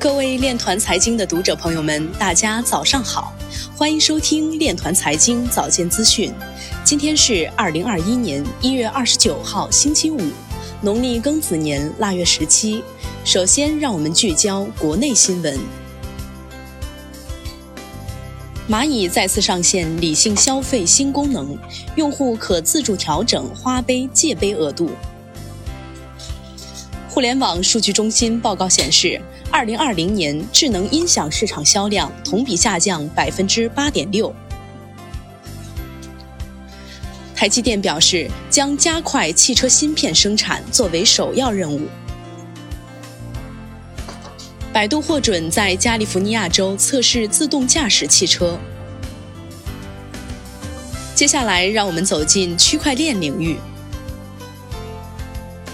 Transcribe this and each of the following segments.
各位链团财经的读者朋友们，大家早上好，欢迎收听链团财经早间资讯。今天是二零二一年一月二十九号，星期五，农历庚子年腊月十七。首先，让我们聚焦国内新闻。蚂蚁再次上线理性消费新功能，用户可自助调整花呗借呗额度。互联网数据中心报告显示，二零二零年智能音响市场销量同比下降百分之八点六。台积电表示，将加快汽车芯片生产作为首要任务。百度获准在加利福尼亚州测试自动驾驶汽车。接下来，让我们走进区块链领域。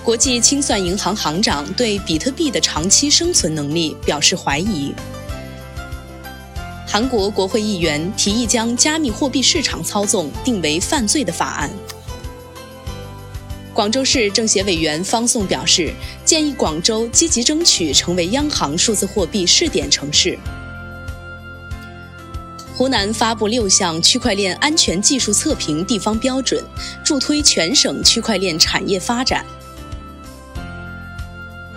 国际清算银行行长对比特币的长期生存能力表示怀疑。韩国国会议员提议将加密货币市场操纵定为犯罪的法案。广州市政协委员方颂表示，建议广州积极争取成为央行数字货币试点城市。湖南发布六项区块链安全技术测评地方标准，助推全省区块链产业发展。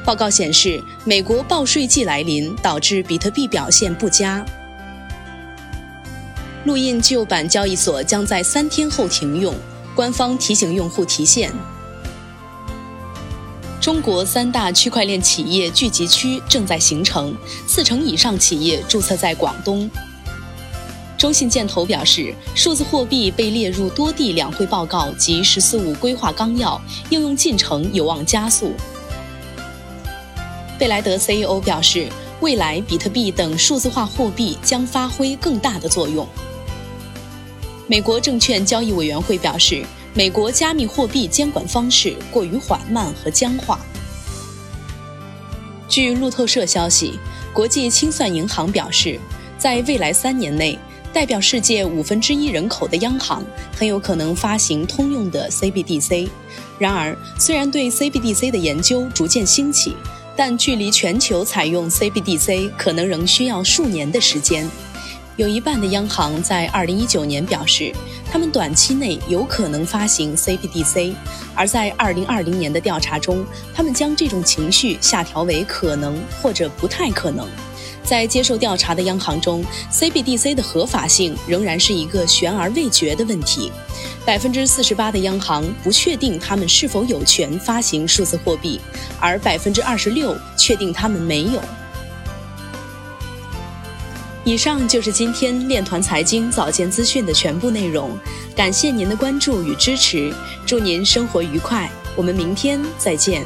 报告显示，美国报税季来临，导致比特币表现不佳。录印旧版交易所将在三天后停用，官方提醒用户提现。中国三大区块链企业聚集区正在形成，四成以上企业注册在广东。中信建投表示，数字货币被列入多地两会报告及“十四五”规划纲要，应用进程有望加速。贝莱德 CEO 表示，未来比特币等数字化货币将发挥更大的作用。美国证券交易委员会表示，美国加密货币监管方式过于缓慢和僵化。据路透社消息，国际清算银行表示，在未来三年内，代表世界五分之一人口的央行很有可能发行通用的 CBDC。然而，虽然对 CBDC 的研究逐渐兴起，但距离全球采用 CBDC 可能仍需要数年的时间。有一半的央行在2019年表示，他们短期内有可能发行 CBDC，而在2020年的调查中，他们将这种情绪下调为可能或者不太可能。在接受调查的央行中，CBDC 的合法性仍然是一个悬而未决的问题。百分之四十八的央行不确定他们是否有权发行数字货币，而百分之二十六确定他们没有。以上就是今天链团财经早间资讯的全部内容，感谢您的关注与支持，祝您生活愉快，我们明天再见。